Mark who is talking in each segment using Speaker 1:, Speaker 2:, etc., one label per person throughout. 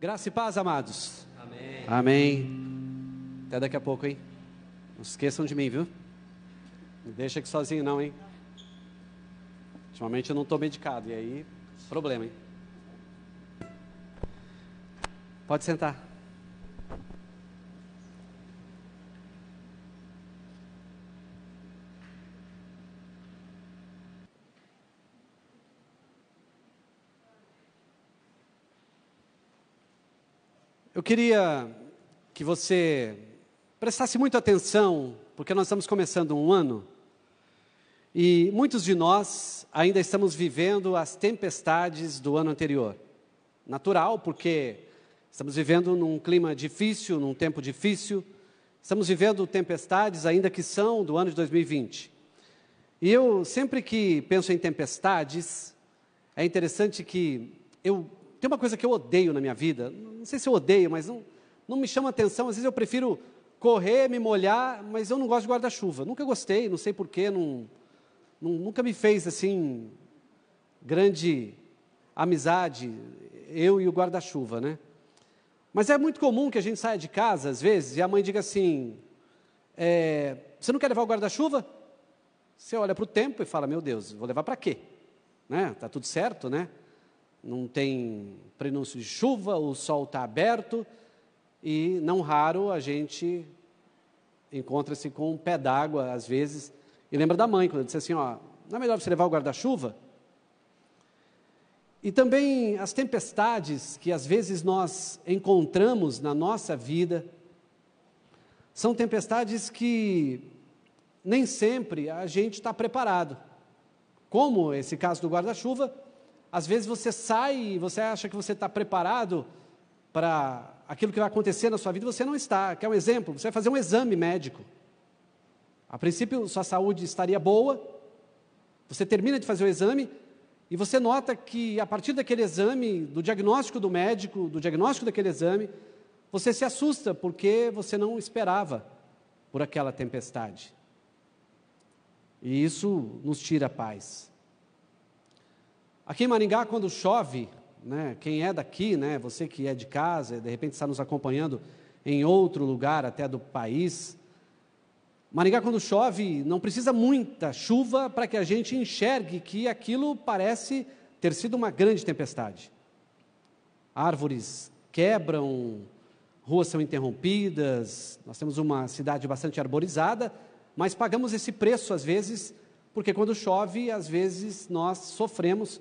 Speaker 1: Graça e paz, amados.
Speaker 2: Amém.
Speaker 1: Amém. Até daqui a pouco, hein? Não esqueçam de mim, viu? Não deixa aqui sozinho, não, hein? Ultimamente eu não estou medicado, e aí, problema, hein? Pode sentar. Eu queria que você prestasse muita atenção, porque nós estamos começando um ano e muitos de nós ainda estamos vivendo as tempestades do ano anterior. Natural, porque estamos vivendo num clima difícil, num tempo difícil, estamos vivendo tempestades ainda que são do ano de 2020. E eu, sempre que penso em tempestades, é interessante que eu tem uma coisa que eu odeio na minha vida, não sei se eu odeio, mas não, não me chama atenção. Às vezes eu prefiro correr, me molhar, mas eu não gosto de guarda-chuva. Nunca gostei, não sei porquê, não, não, nunca me fez assim grande amizade, eu e o guarda-chuva, né? Mas é muito comum que a gente saia de casa, às vezes, e a mãe diga assim: é, Você não quer levar o guarda-chuva? Você olha para o tempo e fala: Meu Deus, vou levar para quê? Né? Tá tudo certo, né? Não tem prenúncio de chuva, o sol está aberto e não raro a gente encontra-se com um pé d'água às vezes e lembra da mãe quando disse assim, ó, não é melhor você levar o guarda-chuva? E também as tempestades que às vezes nós encontramos na nossa vida são tempestades que nem sempre a gente está preparado. Como esse caso do guarda-chuva, às vezes você sai você acha que você está preparado para aquilo que vai acontecer na sua vida, você não está. Quer um exemplo? Você vai fazer um exame médico. A princípio, sua saúde estaria boa, você termina de fazer o exame e você nota que a partir daquele exame, do diagnóstico do médico, do diagnóstico daquele exame, você se assusta porque você não esperava por aquela tempestade. E isso nos tira a paz. Aqui em Maringá, quando chove, né, quem é daqui, né, você que é de casa, de repente está nos acompanhando em outro lugar até do país, Maringá, quando chove, não precisa muita chuva para que a gente enxergue que aquilo parece ter sido uma grande tempestade. Árvores quebram, ruas são interrompidas, nós temos uma cidade bastante arborizada, mas pagamos esse preço às vezes, porque quando chove, às vezes nós sofremos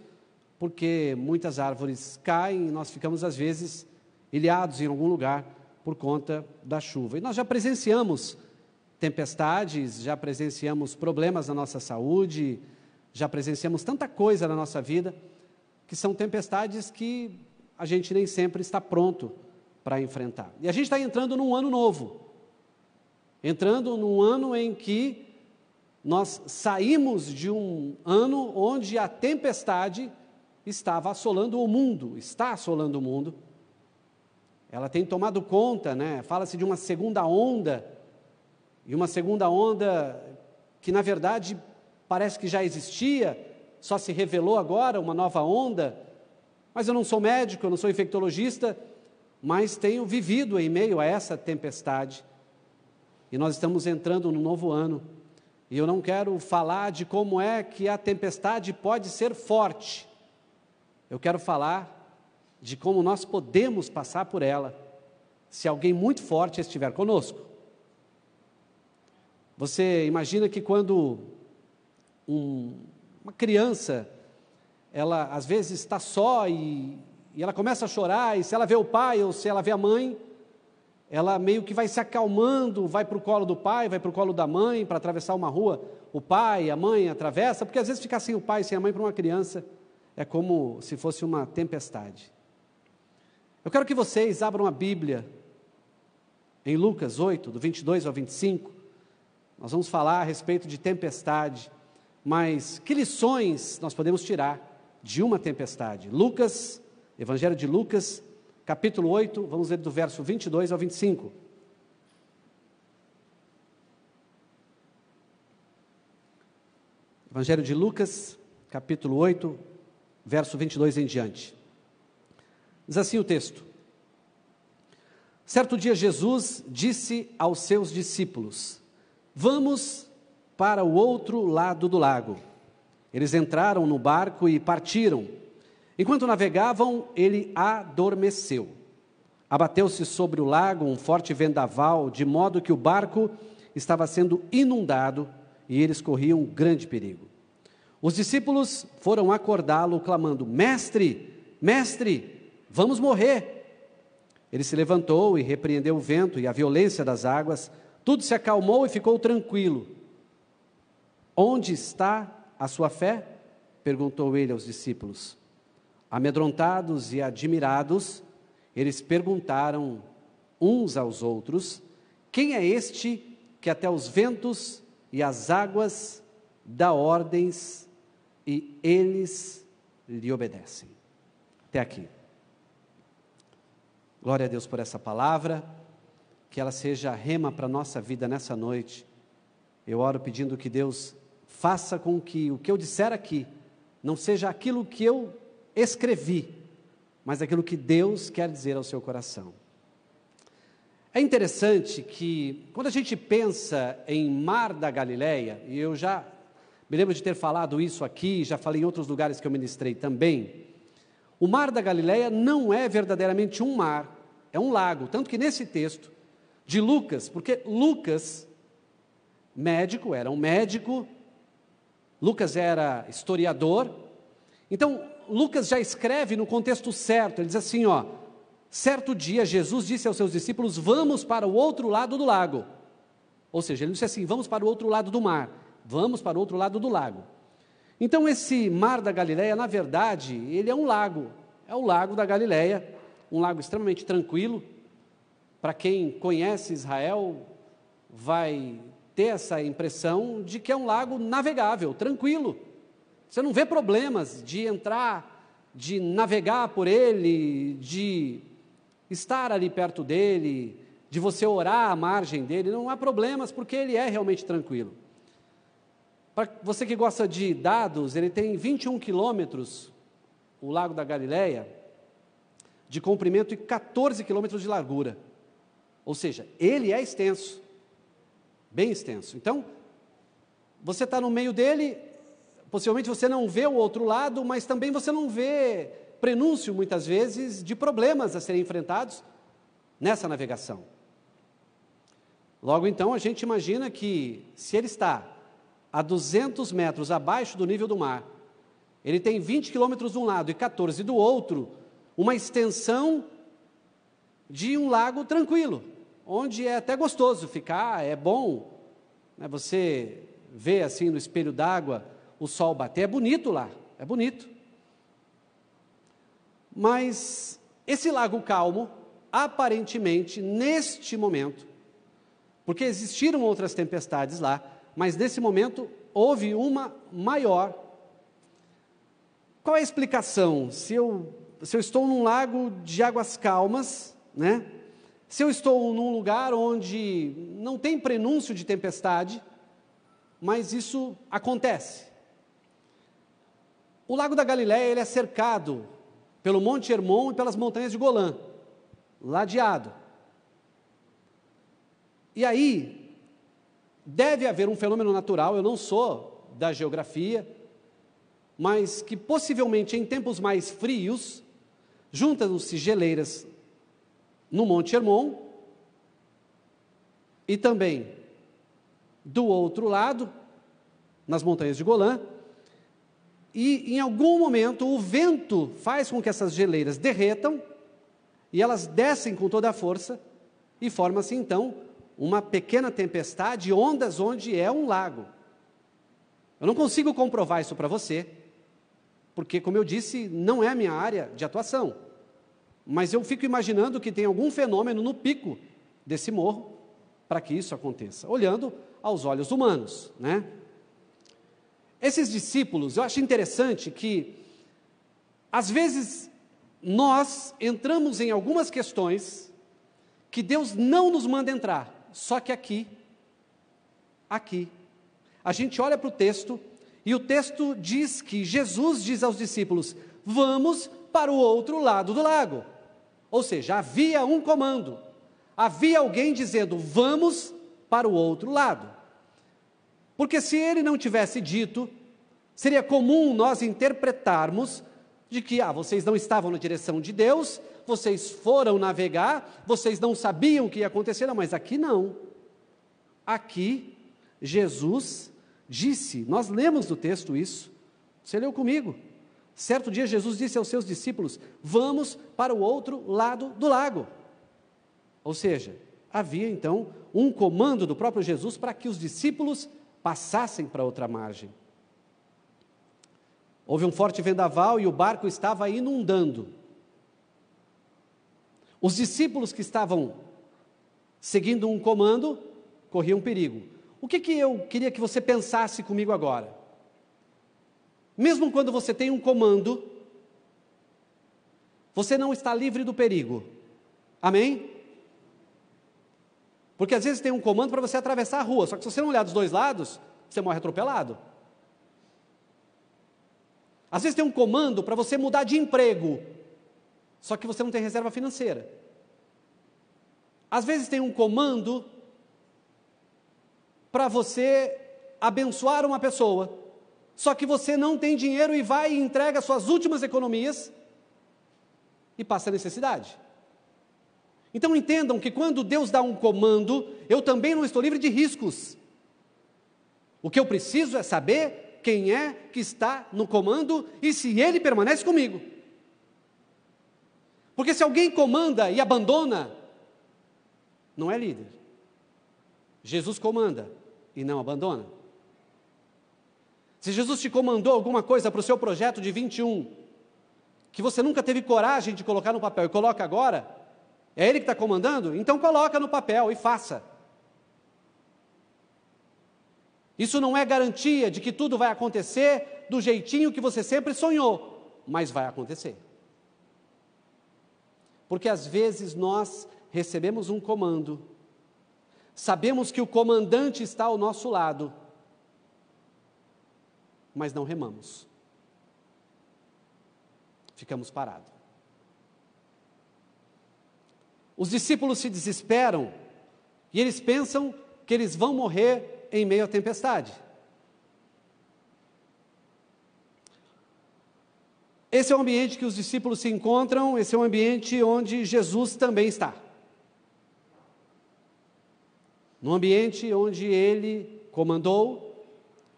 Speaker 1: porque muitas árvores caem e nós ficamos, às vezes, ilhados em algum lugar por conta da chuva. E nós já presenciamos tempestades, já presenciamos problemas na nossa saúde, já presenciamos tanta coisa na nossa vida, que são tempestades que a gente nem sempre está pronto para enfrentar. E a gente está entrando num ano novo, entrando num ano em que nós saímos de um ano onde a tempestade estava assolando o mundo, está assolando o mundo. Ela tem tomado conta, né? Fala-se de uma segunda onda, e uma segunda onda que na verdade parece que já existia, só se revelou agora uma nova onda. Mas eu não sou médico, eu não sou infectologista, mas tenho vivido em meio a essa tempestade. E nós estamos entrando no novo ano. E eu não quero falar de como é que a tempestade pode ser forte, eu quero falar de como nós podemos passar por ela se alguém muito forte estiver conosco. Você imagina que quando um, uma criança, ela às vezes está só e, e ela começa a chorar, e se ela vê o pai ou se ela vê a mãe, ela meio que vai se acalmando, vai para o colo do pai, vai para o colo da mãe, para atravessar uma rua, o pai, a mãe atravessa, porque às vezes ficar sem o pai, sem a mãe para uma criança é como se fosse uma tempestade. Eu quero que vocês abram a Bíblia em Lucas 8, do 22 ao 25. Nós vamos falar a respeito de tempestade, mas que lições nós podemos tirar de uma tempestade? Lucas, Evangelho de Lucas, capítulo 8, vamos ler do verso 22 ao 25. Evangelho de Lucas, capítulo 8, verso 22 em diante. Diz assim o texto: Certo dia, Jesus disse aos seus discípulos: Vamos para o outro lado do lago. Eles entraram no barco e partiram. Enquanto navegavam, ele adormeceu. Abateu-se sobre o lago um forte vendaval, de modo que o barco estava sendo inundado e eles corriam grande perigo. Os discípulos foram acordá-lo, clamando: Mestre, mestre, vamos morrer. Ele se levantou e repreendeu o vento e a violência das águas, tudo se acalmou e ficou tranquilo. Onde está a sua fé? perguntou ele aos discípulos. Amedrontados e admirados, eles perguntaram uns aos outros: Quem é este que até os ventos e as águas dá ordens e eles lhe obedecem? Até aqui. Glória a Deus por essa palavra, que ela seja rema para a nossa vida nessa noite. Eu oro pedindo que Deus faça com que o que eu disser aqui não seja aquilo que eu escrevi, mas aquilo que Deus quer dizer ao seu coração. É interessante que, quando a gente pensa em Mar da Galileia, e eu já me lembro de ter falado isso aqui, já falei em outros lugares que eu ministrei também, o Mar da Galileia não é verdadeiramente um mar, é um lago. Tanto que nesse texto de Lucas, porque Lucas, médico, era um médico, Lucas era historiador, então Lucas já escreve no contexto certo, ele diz assim: ó, certo dia Jesus disse aos seus discípulos: vamos para o outro lado do lago. Ou seja, ele disse assim: vamos para o outro lado do mar, vamos para o outro lado do lago. Então, esse mar da Galileia, na verdade, ele é um lago, é o lago da Galileia, um lago extremamente tranquilo. Para quem conhece Israel, vai ter essa impressão de que é um lago navegável, tranquilo. Você não vê problemas de entrar, de navegar por ele, de estar ali perto dele, de você orar à margem dele, não há problemas, porque ele é realmente tranquilo. Para você que gosta de dados, ele tem 21 quilômetros, o Lago da Galileia, de comprimento e 14 quilômetros de largura. Ou seja, ele é extenso, bem extenso. Então, você está no meio dele, possivelmente você não vê o outro lado, mas também você não vê prenúncio, muitas vezes, de problemas a serem enfrentados nessa navegação. Logo então, a gente imagina que, se ele está a 200 metros abaixo do nível do mar. Ele tem 20 quilômetros de um lado e 14 do outro, uma extensão de um lago tranquilo, onde é até gostoso ficar, é bom. Né? Você vê assim no espelho d'água o sol bater, é bonito lá, é bonito. Mas esse lago calmo, aparentemente, neste momento, porque existiram outras tempestades lá, mas nesse momento houve uma maior. Qual é a explicação? Se eu, se eu estou num lago de águas calmas, né? se eu estou num lugar onde não tem prenúncio de tempestade, mas isso acontece. O Lago da Galiléia ele é cercado pelo Monte Hermon e pelas montanhas de Golã, ladeado. E aí, deve haver um fenômeno natural, eu não sou da geografia, mas que possivelmente em tempos mais frios, juntam-se geleiras no Monte Hermon e também do outro lado, nas montanhas de Golã, e em algum momento o vento faz com que essas geleiras derretam e elas descem com toda a força e forma-se então uma pequena tempestade, ondas onde é um lago. Eu não consigo comprovar isso para você, porque, como eu disse, não é a minha área de atuação. Mas eu fico imaginando que tem algum fenômeno no pico desse morro para que isso aconteça, olhando aos olhos humanos, né? Esses discípulos, eu acho interessante que, às vezes, nós entramos em algumas questões que Deus não nos manda entrar. Só que aqui, aqui, a gente olha para o texto e o texto diz que Jesus diz aos discípulos: Vamos para o outro lado do lago. Ou seja, havia um comando, havia alguém dizendo: vamos para o outro lado. Porque se ele não tivesse dito, seria comum nós interpretarmos de que, ah, vocês não estavam na direção de Deus, vocês foram navegar, vocês não sabiam o que ia acontecer, não, mas aqui não. Aqui, Jesus disse, nós lemos no texto isso, você leu comigo. Certo dia, Jesus disse aos seus discípulos: Vamos para o outro lado do lago. Ou seja, havia então um comando do próprio Jesus para que os discípulos passassem para outra margem. Houve um forte vendaval e o barco estava inundando. Os discípulos que estavam seguindo um comando corriam perigo. O que, que eu queria que você pensasse comigo agora? Mesmo quando você tem um comando, você não está livre do perigo. Amém? Porque às vezes tem um comando para você atravessar a rua, só que se você não olhar dos dois lados, você morre atropelado. Às vezes tem um comando para você mudar de emprego, só que você não tem reserva financeira. Às vezes tem um comando para você abençoar uma pessoa, só que você não tem dinheiro e vai e entrega suas últimas economias e passa necessidade. Então entendam que quando Deus dá um comando, eu também não estou livre de riscos. O que eu preciso é saber quem é que está no comando e se ele permanece comigo. Porque se alguém comanda e abandona, não é líder. Jesus comanda e não abandona. Se Jesus te comandou alguma coisa para o seu projeto de 21, que você nunca teve coragem de colocar no papel e coloca agora, é Ele que está comandando? Então coloca no papel e faça. Isso não é garantia de que tudo vai acontecer do jeitinho que você sempre sonhou, mas vai acontecer. Porque às vezes nós recebemos um comando, sabemos que o comandante está ao nosso lado, mas não remamos. Ficamos parados. Os discípulos se desesperam e eles pensam que eles vão morrer em meio à tempestade. Esse é o ambiente que os discípulos se encontram, esse é o ambiente onde Jesus também está. No ambiente onde ele comandou,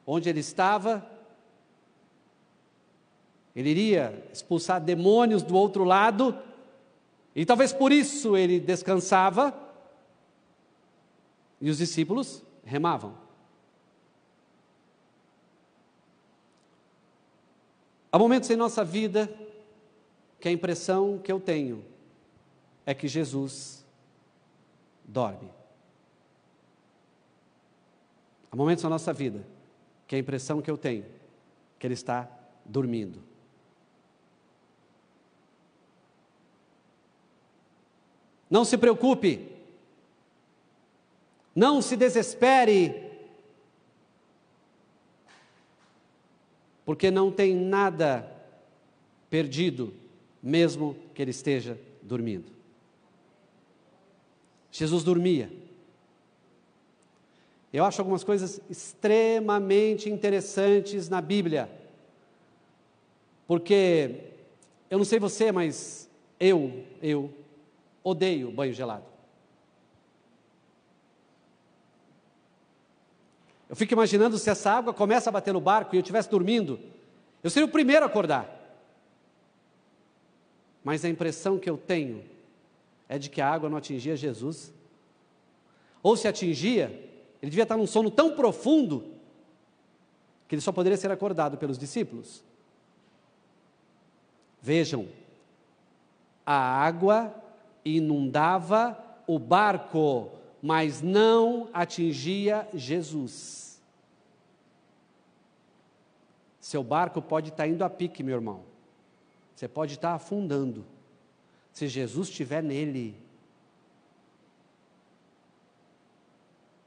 Speaker 1: onde ele estava, ele iria expulsar demônios do outro lado, e talvez por isso ele descansava, e os discípulos remavam. Há momentos em nossa vida que a impressão que eu tenho é que Jesus dorme. Há momentos na nossa vida que a impressão que eu tenho que ele está dormindo. Não se preocupe, não se desespere, porque não tem nada perdido, mesmo que ele esteja dormindo. Jesus dormia. Eu acho algumas coisas extremamente interessantes na Bíblia, porque eu não sei você, mas eu, eu odeio banho gelado. Eu fico imaginando se essa água começa a bater no barco e eu estivesse dormindo, eu seria o primeiro a acordar. Mas a impressão que eu tenho é de que a água não atingia Jesus. Ou se atingia, ele devia estar num sono tão profundo que ele só poderia ser acordado pelos discípulos. Vejam, a água inundava o barco, mas não atingia Jesus. Seu barco pode estar indo a pique, meu irmão. Você pode estar afundando. Se Jesus estiver nele,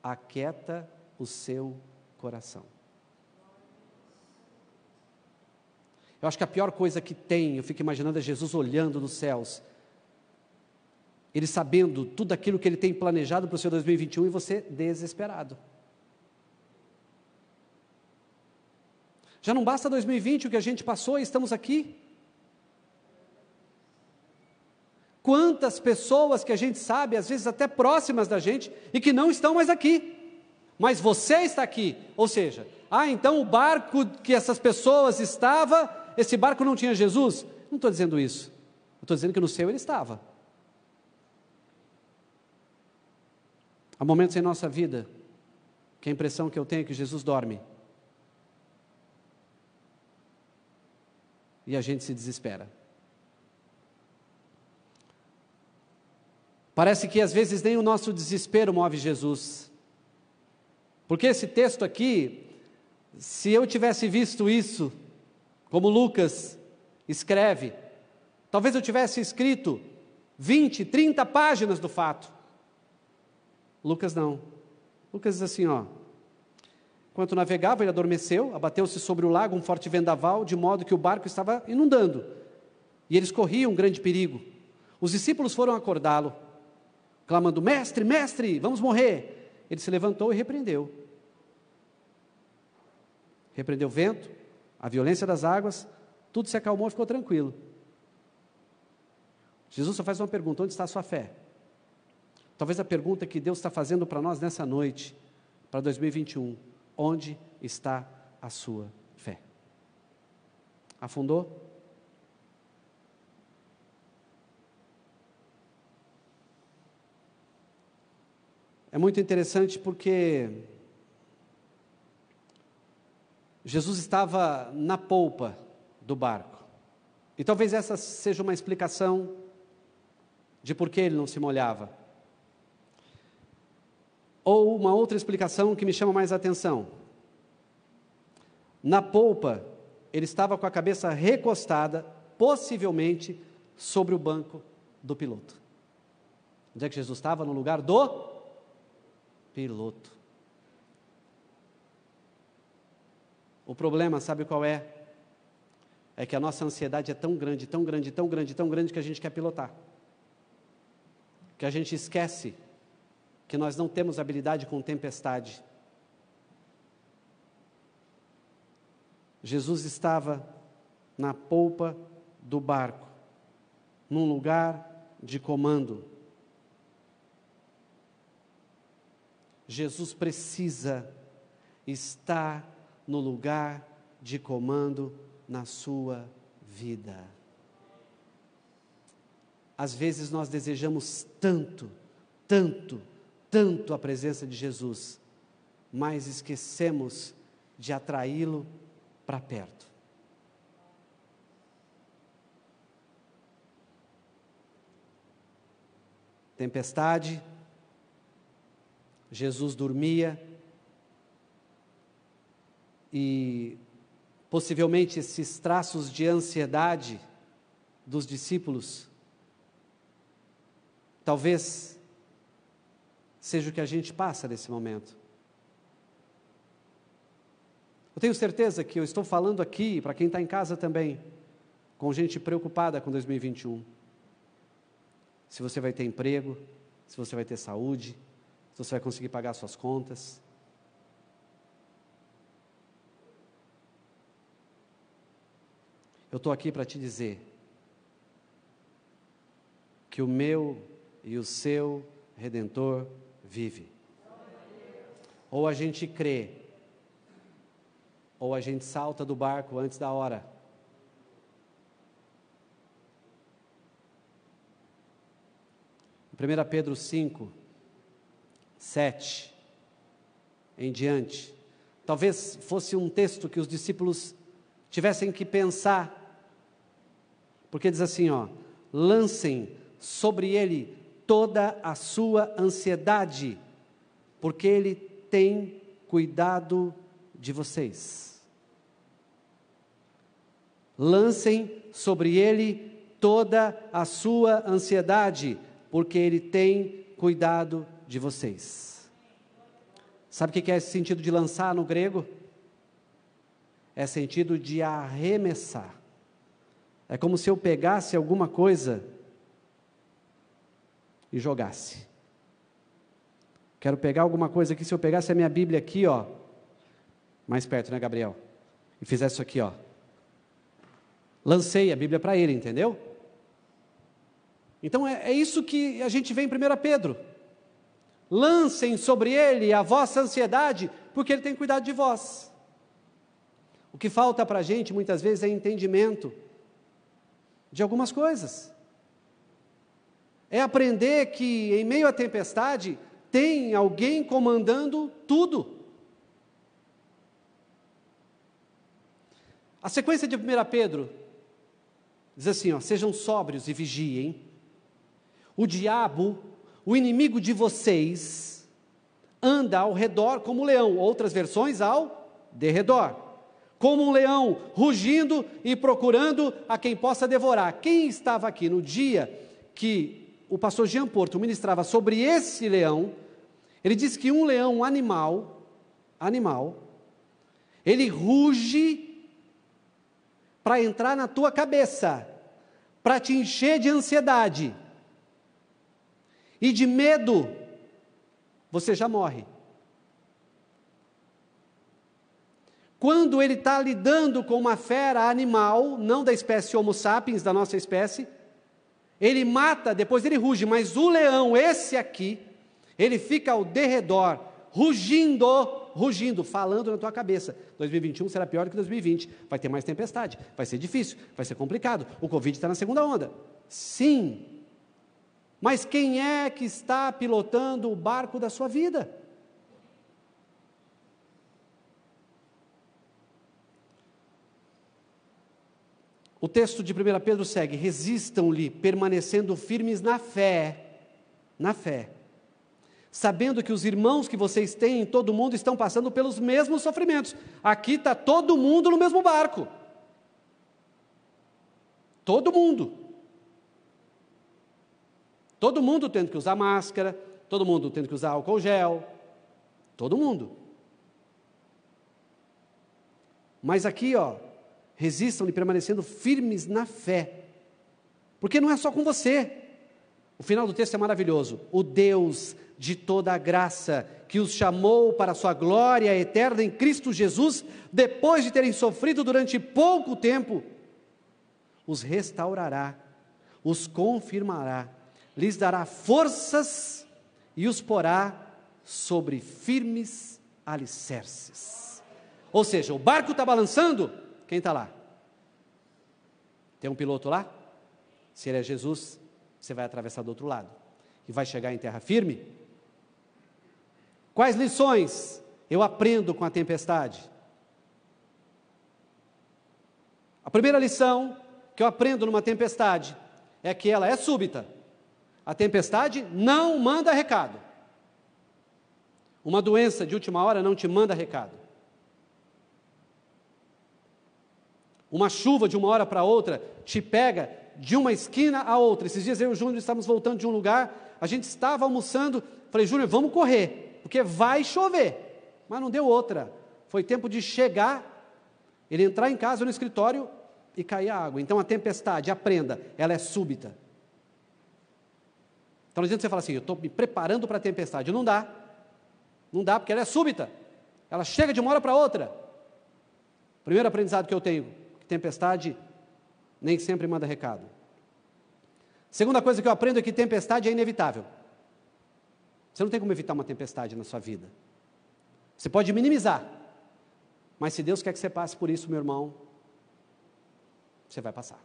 Speaker 1: aquieta o seu coração. Eu acho que a pior coisa que tem, eu fico imaginando é Jesus olhando dos céus Ele sabendo tudo aquilo que ele tem planejado para o seu 2021 e você desesperado. Já não basta 2020 o que a gente passou e estamos aqui? Quantas pessoas que a gente sabe, às vezes até próximas da gente, e que não estão mais aqui, mas você está aqui. Ou seja, ah, então o barco que essas pessoas estavam, esse barco não tinha Jesus? Não estou dizendo isso. estou dizendo que no céu ele estava. Há momentos em nossa vida que a impressão que eu tenho é que Jesus dorme. E a gente se desespera. Parece que às vezes nem o nosso desespero move Jesus. Porque esse texto aqui, se eu tivesse visto isso, como Lucas escreve, talvez eu tivesse escrito 20, 30 páginas do fato. Lucas não. Lucas diz assim, ó: Enquanto navegava, ele adormeceu, abateu-se sobre o lago um forte vendaval, de modo que o barco estava inundando. E eles corriam um grande perigo. Os discípulos foram acordá-lo clamando: Mestre, mestre, vamos morrer. Ele se levantou e repreendeu. Repreendeu o vento, a violência das águas, tudo se acalmou e ficou tranquilo. Jesus só faz uma pergunta: onde está a sua fé? Talvez a pergunta que Deus está fazendo para nós nessa noite, para 2021: onde está a sua fé? Afundou? É muito interessante porque Jesus estava na polpa do barco. E talvez essa seja uma explicação de por que ele não se molhava. Ou uma outra explicação que me chama mais atenção. Na polpa, ele estava com a cabeça recostada, possivelmente sobre o banco do piloto. Onde é que Jesus estava? No lugar do piloto. O problema, sabe qual é? É que a nossa ansiedade é tão grande, tão grande, tão grande, tão grande que a gente quer pilotar. Que a gente esquece que nós não temos habilidade com tempestade. Jesus estava na polpa do barco, num lugar de comando. Jesus precisa estar no lugar de comando na sua vida. Às vezes nós desejamos tanto, tanto, tanto a presença de Jesus, mas esquecemos de atraí-lo para perto. Tempestade, Jesus dormia e possivelmente esses traços de ansiedade dos discípulos talvez seja o que a gente passa nesse momento. Eu tenho certeza que eu estou falando aqui, para quem está em casa também, com gente preocupada com 2021. Se você vai ter emprego, se você vai ter saúde, se você vai conseguir pagar suas contas. Eu estou aqui para te dizer que o meu e o seu redentor vive. Ou a gente crê, ou a gente salta do barco antes da hora. Em 1 Pedro 5, 7 em diante. Talvez fosse um texto que os discípulos tivessem que pensar, porque diz assim, ó: lancem sobre ele toda a sua ansiedade, porque ele tem cuidado de vocês. Lancem sobre ele toda a sua ansiedade, porque ele tem cuidado de vocês. Sabe o que é esse sentido de lançar no grego? É sentido de arremessar. É como se eu pegasse alguma coisa e jogasse. Quero pegar alguma coisa aqui, se eu pegasse a minha Bíblia aqui, ó, mais perto, né, Gabriel? E fizesse isso aqui, ó. Lancei a Bíblia para ele, entendeu? Então é, é isso que a gente vê em 1 Pedro. Lancem sobre ele a vossa ansiedade, porque ele tem cuidado de vós. O que falta para a gente muitas vezes é entendimento de algumas coisas. É aprender que em meio à tempestade tem alguém comandando tudo. A sequência de 1 Pedro diz assim: ó, sejam sóbrios e vigiem. O diabo, o inimigo de vocês, anda ao redor como um leão, outras versões ao derredor. Como um leão rugindo e procurando a quem possa devorar. Quem estava aqui no dia que o pastor Jean Porto ministrava sobre esse leão, ele disse que um leão animal, animal, ele ruge para entrar na tua cabeça, para te encher de ansiedade e de medo, você já morre. Quando ele está lidando com uma fera animal, não da espécie Homo sapiens, da nossa espécie, ele mata, depois ele ruge, mas o leão, esse aqui, ele fica ao derredor, rugindo, rugindo, falando na tua cabeça. 2021 será pior que 2020. Vai ter mais tempestade, vai ser difícil, vai ser complicado. O Covid está na segunda onda. Sim. Mas quem é que está pilotando o barco da sua vida? O texto de 1 Pedro segue: resistam-lhe, permanecendo firmes na fé, na fé, sabendo que os irmãos que vocês têm em todo mundo estão passando pelos mesmos sofrimentos. Aqui está todo mundo no mesmo barco. Todo mundo. Todo mundo tendo que usar máscara, todo mundo tendo que usar álcool gel, todo mundo. Mas aqui, ó, resistam-lhe permanecendo firmes na fé. Porque não é só com você. O final do texto é maravilhoso. O Deus de toda a graça, que os chamou para a sua glória eterna em Cristo Jesus, depois de terem sofrido durante pouco tempo, os restaurará, os confirmará, lhes dará forças e os porá sobre firmes alicerces. Ou seja, o barco está balançando, quem está lá? Tem um piloto lá? Se ele é Jesus, você vai atravessar do outro lado e vai chegar em terra firme. Quais lições eu aprendo com a tempestade? A primeira lição que eu aprendo numa tempestade é que ela é súbita. A tempestade não manda recado. Uma doença de última hora não te manda recado. Uma chuva de uma hora para outra te pega de uma esquina a outra. Esses dias eu e o Júnior estávamos voltando de um lugar, a gente estava almoçando, falei, Júnior, vamos correr, porque vai chover. Mas não deu outra. Foi tempo de chegar, ele entrar em casa no escritório e cair a água. Então a tempestade, aprenda, ela é súbita. Então não adianta você falar assim, eu estou me preparando para a tempestade. Não dá. Não dá, porque ela é súbita. Ela chega de uma hora para outra. Primeiro aprendizado que eu tenho, tempestade nem sempre manda recado. Segunda coisa que eu aprendo é que tempestade é inevitável. Você não tem como evitar uma tempestade na sua vida. Você pode minimizar, mas se Deus quer que você passe por isso, meu irmão, você vai passar.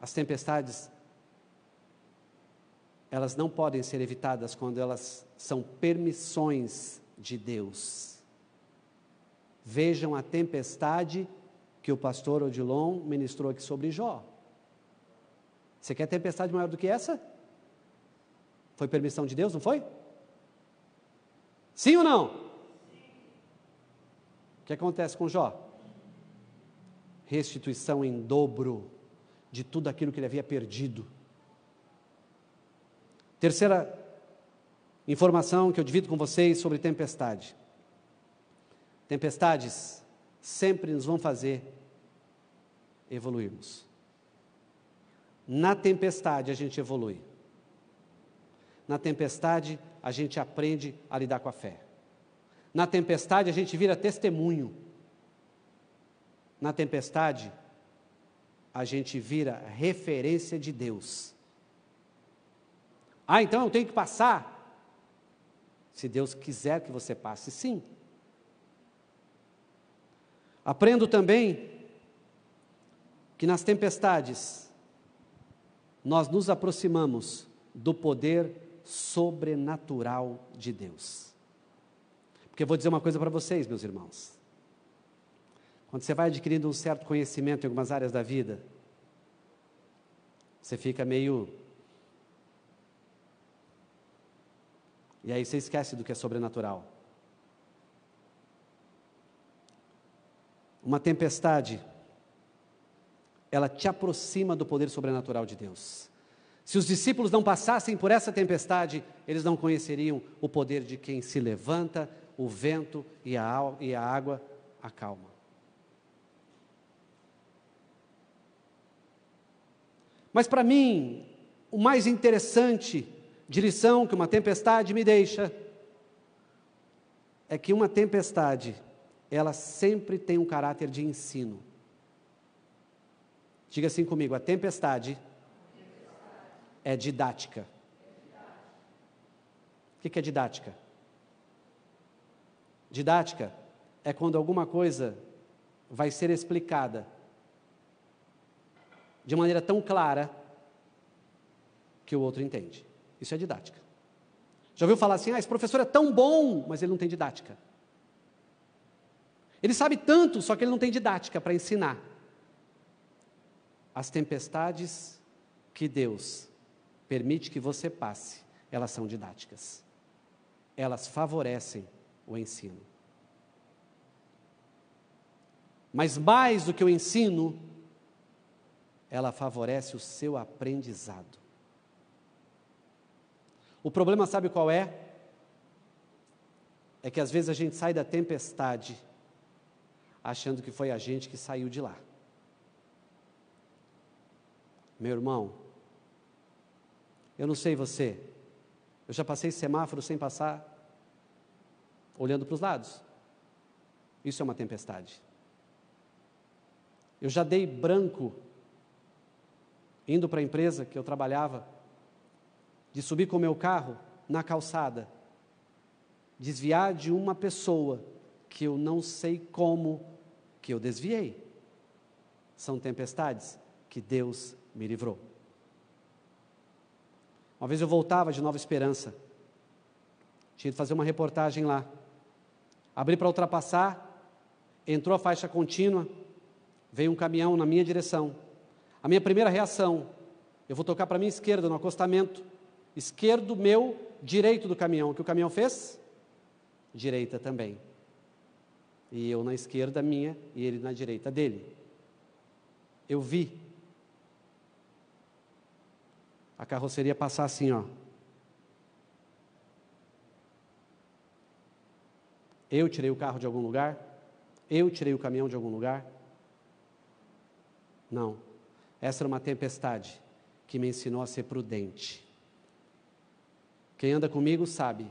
Speaker 1: As tempestades, elas não podem ser evitadas quando elas são permissões de Deus. Vejam a tempestade que o pastor Odilon ministrou aqui sobre Jó. Você quer tempestade maior do que essa? Foi permissão de Deus, não foi? Sim ou não? O que acontece com Jó? Restituição em dobro de tudo aquilo que ele havia perdido. Terceira informação que eu divido com vocês sobre tempestade. Tempestades sempre nos vão fazer evoluirmos. Na tempestade a gente evolui. Na tempestade a gente aprende a lidar com a fé. Na tempestade a gente vira testemunho. Na tempestade a gente vira referência de Deus. Ah, então eu tenho que passar? Se Deus quiser que você passe, sim. Aprendo também que nas tempestades nós nos aproximamos do poder sobrenatural de Deus. Porque eu vou dizer uma coisa para vocês, meus irmãos. Quando você vai adquirindo um certo conhecimento em algumas áreas da vida, você fica meio. E aí você esquece do que é sobrenatural. Uma tempestade, ela te aproxima do poder sobrenatural de Deus. Se os discípulos não passassem por essa tempestade, eles não conheceriam o poder de quem se levanta, o vento e a, e a água acalma. Mas para mim, o mais interessante de lição que uma tempestade me deixa é que uma tempestade ela sempre tem um caráter de ensino. Diga assim comigo: a tempestade é didática. O que é didática? Didática é quando alguma coisa vai ser explicada de maneira tão clara que o outro entende. Isso é didática. Já ouviu falar assim: ah, esse professor é tão bom, mas ele não tem didática. Ele sabe tanto, só que ele não tem didática para ensinar. As tempestades que Deus permite que você passe, elas são didáticas. Elas favorecem o ensino. Mas mais do que o ensino, ela favorece o seu aprendizado. O problema, sabe qual é? É que às vezes a gente sai da tempestade achando que foi a gente que saiu de lá. Meu irmão, eu não sei você, eu já passei semáforo sem passar, olhando para os lados. Isso é uma tempestade. Eu já dei branco, indo para a empresa que eu trabalhava, de subir com o meu carro na calçada, desviar de uma pessoa que eu não sei como que eu desviei. São tempestades que Deus me livrou. Uma vez eu voltava de Nova Esperança, tinha de fazer uma reportagem lá. Abri para ultrapassar, entrou a faixa contínua, veio um caminhão na minha direção. A minha primeira reação, eu vou tocar para a minha esquerda, no acostamento, esquerdo meu, direito do caminhão. O que o caminhão fez? Direita também. E eu na esquerda minha e ele na direita dele. Eu vi a carroceria passar assim, ó. Eu tirei o carro de algum lugar? Eu tirei o caminhão de algum lugar? Não. Essa era uma tempestade que me ensinou a ser prudente. Quem anda comigo sabe,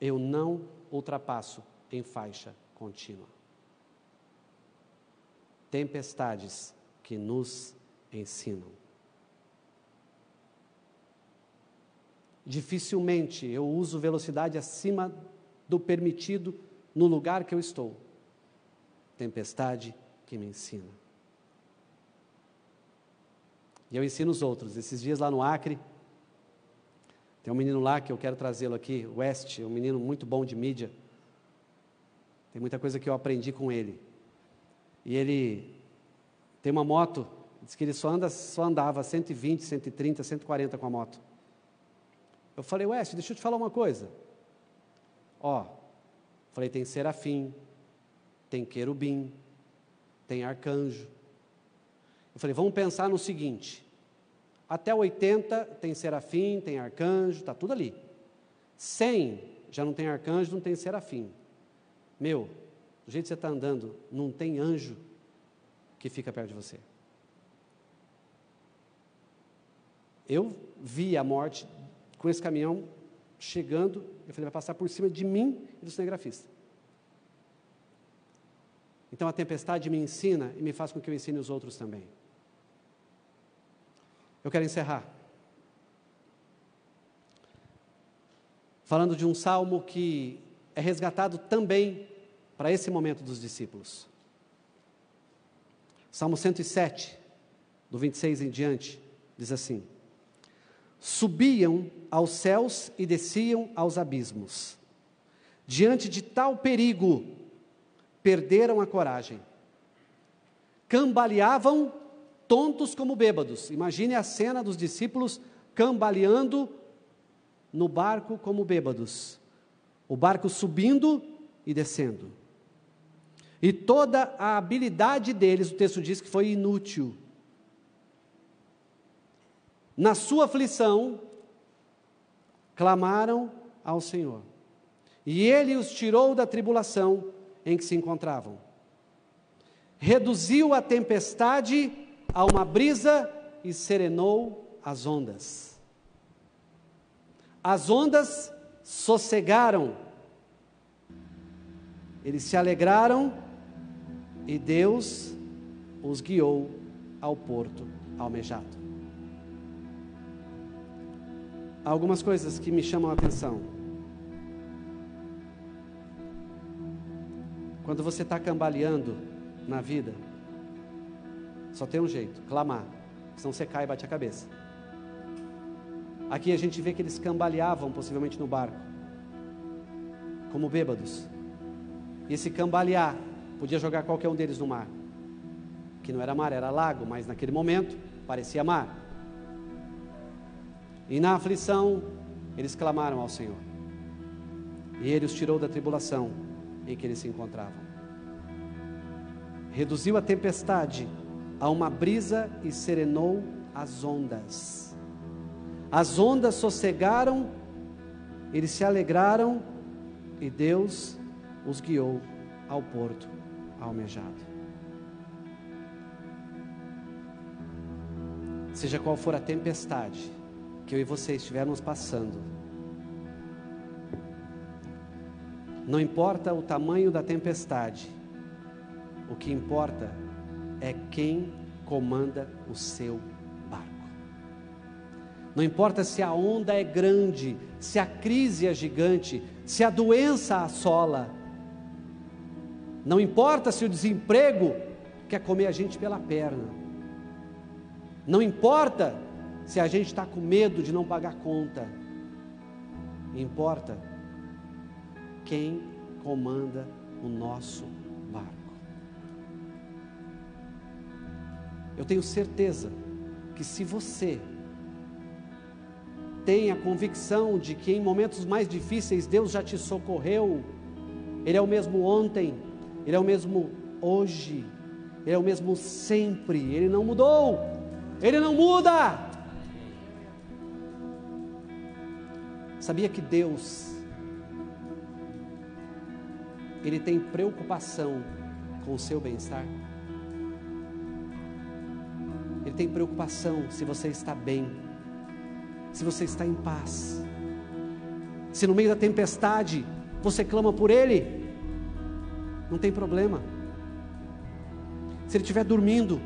Speaker 1: eu não ultrapasso em faixa contínua. Tempestades que nos ensinam. Dificilmente eu uso velocidade acima do permitido no lugar que eu estou. Tempestade que me ensina. E eu ensino os outros. Esses dias lá no Acre, tem um menino lá que eu quero trazê-lo aqui, West, um menino muito bom de mídia. Tem muita coisa que eu aprendi com ele. E ele tem uma moto, diz que ele só, anda, só andava 120, 130, 140 com a moto. Eu falei, Wes, deixa eu te falar uma coisa. Ó, falei, tem serafim, tem querubim, tem arcanjo. Eu falei, vamos pensar no seguinte: até 80 tem serafim, tem arcanjo, está tudo ali. 100 já não tem arcanjo, não tem serafim. Meu, do jeito que você está andando, não tem anjo que fica perto de você. Eu vi a morte com esse caminhão chegando, eu falei, vai passar por cima de mim e do cinegrafista. Então a tempestade me ensina e me faz com que eu ensine os outros também. Eu quero encerrar. Falando de um salmo que é resgatado também para esse momento dos discípulos. Salmo 107, do 26 em diante, diz assim: Subiam aos céus e desciam aos abismos. Diante de tal perigo, perderam a coragem. Cambaleavam tontos como bêbados. Imagine a cena dos discípulos cambaleando no barco como bêbados. O barco subindo e descendo. E toda a habilidade deles, o texto diz que foi inútil. Na sua aflição, clamaram ao Senhor. E ele os tirou da tribulação em que se encontravam. Reduziu a tempestade a uma brisa e serenou as ondas. As ondas sossegaram, eles se alegraram e Deus os guiou ao porto almejado. Há algumas coisas que me chamam a atenção. Quando você está cambaleando na vida, só tem um jeito: clamar. Senão você cai e bate a cabeça. Aqui a gente vê que eles cambaleavam possivelmente no barco, como bêbados. E esse cambalear podia jogar qualquer um deles no mar, que não era mar, era lago, mas naquele momento parecia mar. E na aflição, eles clamaram ao Senhor. E Ele os tirou da tribulação em que eles se encontravam. Reduziu a tempestade a uma brisa e serenou as ondas. As ondas sossegaram, eles se alegraram e Deus os guiou ao porto almejado. Seja qual for a tempestade que eu e você estivermos passando, não importa o tamanho da tempestade, o que importa é quem comanda o seu. Não importa se a onda é grande, se a crise é gigante, se a doença assola, não importa se o desemprego quer comer a gente pela perna. Não importa se a gente está com medo de não pagar conta. Importa quem comanda o nosso barco. Eu tenho certeza que se você tem a convicção de que em momentos mais difíceis Deus já te socorreu, Ele é o mesmo ontem, ele é o mesmo hoje, Ele é o mesmo sempre, Ele não mudou, Ele não muda. Sabia que Deus, Ele tem preocupação com o seu bem-estar? Ele tem preocupação se você está bem, se você está em paz, se no meio da tempestade você clama por Ele, não tem problema. Se ele estiver dormindo,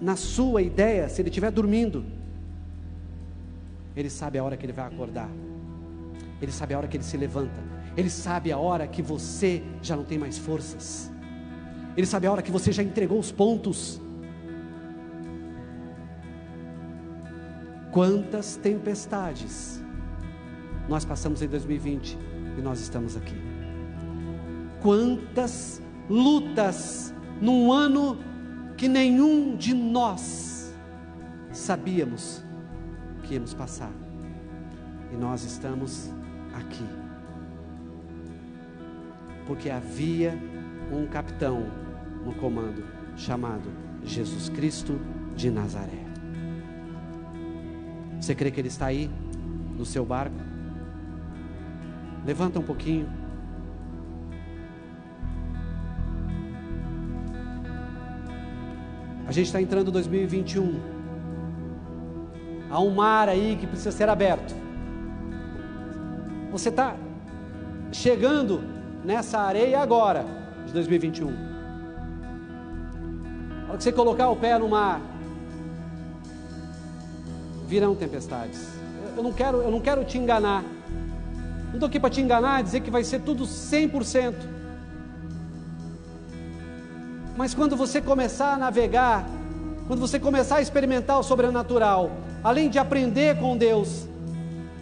Speaker 1: na sua ideia, se ele estiver dormindo, ele sabe a hora que ele vai acordar, ele sabe a hora que ele se levanta, ele sabe a hora que você já não tem mais forças, ele sabe a hora que você já entregou os pontos. Quantas tempestades nós passamos em 2020 e nós estamos aqui quantas lutas num ano que nenhum de nós sabíamos que íamos passar. E nós estamos aqui. Porque havia um capitão no comando chamado Jesus Cristo de Nazaré. Você crê que ele está aí no seu barco? Levanta um pouquinho. A gente está entrando em 2021. Há um mar aí que precisa ser aberto. Você está chegando nessa areia agora, de 2021. A hora que você colocar o pé no mar, virão tempestades. Eu não quero, eu não quero te enganar. Não estou aqui para te enganar, dizer que vai ser tudo 100%. Mas quando você começar a navegar, quando você começar a experimentar o sobrenatural, além de aprender com Deus,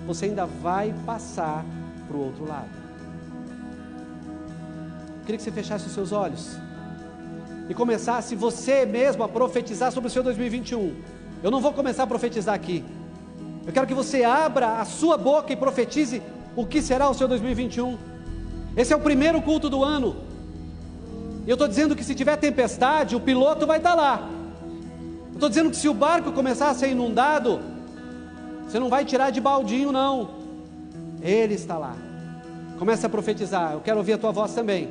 Speaker 1: você ainda vai passar para o outro lado. Eu queria que você fechasse os seus olhos e começasse você mesmo a profetizar sobre o seu 2021. Eu não vou começar a profetizar aqui. Eu quero que você abra a sua boca e profetize o que será o seu 2021. Esse é o primeiro culto do ano. E eu estou dizendo que se tiver tempestade, o piloto vai estar lá. Eu estou dizendo que se o barco começar a ser inundado, você não vai tirar de baldinho, não. Ele está lá. Comece a profetizar. Eu quero ouvir a tua voz também.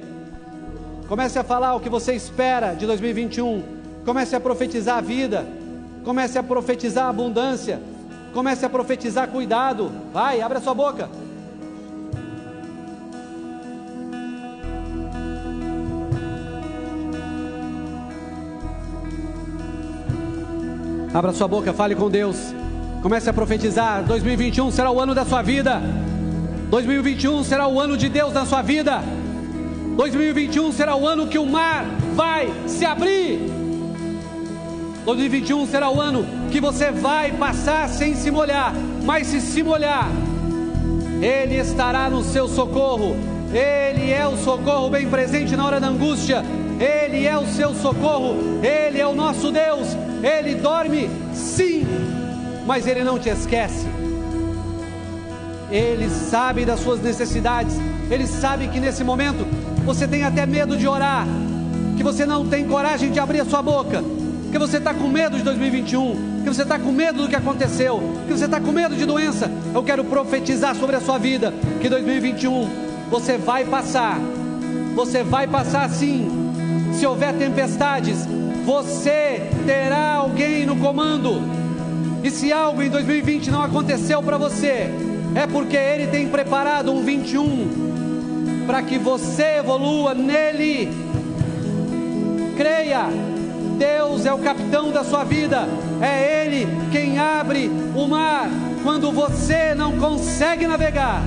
Speaker 1: Comece a falar o que você espera de 2021. Comece a profetizar a vida. Comece a profetizar abundância. Comece a profetizar cuidado. Vai, abre a sua boca. Abra sua boca, fale com Deus. Comece a profetizar. 2021 será o ano da sua vida. 2021 será o ano de Deus na sua vida. 2021 será o ano que o mar vai se abrir. 2021 será o ano que você vai passar sem se molhar, mas se se molhar, Ele estará no seu socorro. Ele é o socorro bem presente na hora da angústia. Ele é o seu socorro. Ele é o nosso Deus. Ele dorme, sim, mas Ele não te esquece. Ele sabe das suas necessidades. Ele sabe que nesse momento você tem até medo de orar, que você não tem coragem de abrir a sua boca, que você está com medo de 2021, que você está com medo do que aconteceu, que você está com medo de doença. Eu quero profetizar sobre a sua vida que 2021 você vai passar, você vai passar sim. Se houver tempestades, você terá alguém no comando. E se algo em 2020 não aconteceu para você, é porque Ele tem preparado um 21 para que você evolua nele. Creia, Deus é o capitão da sua vida, é Ele quem abre o mar quando você não consegue navegar.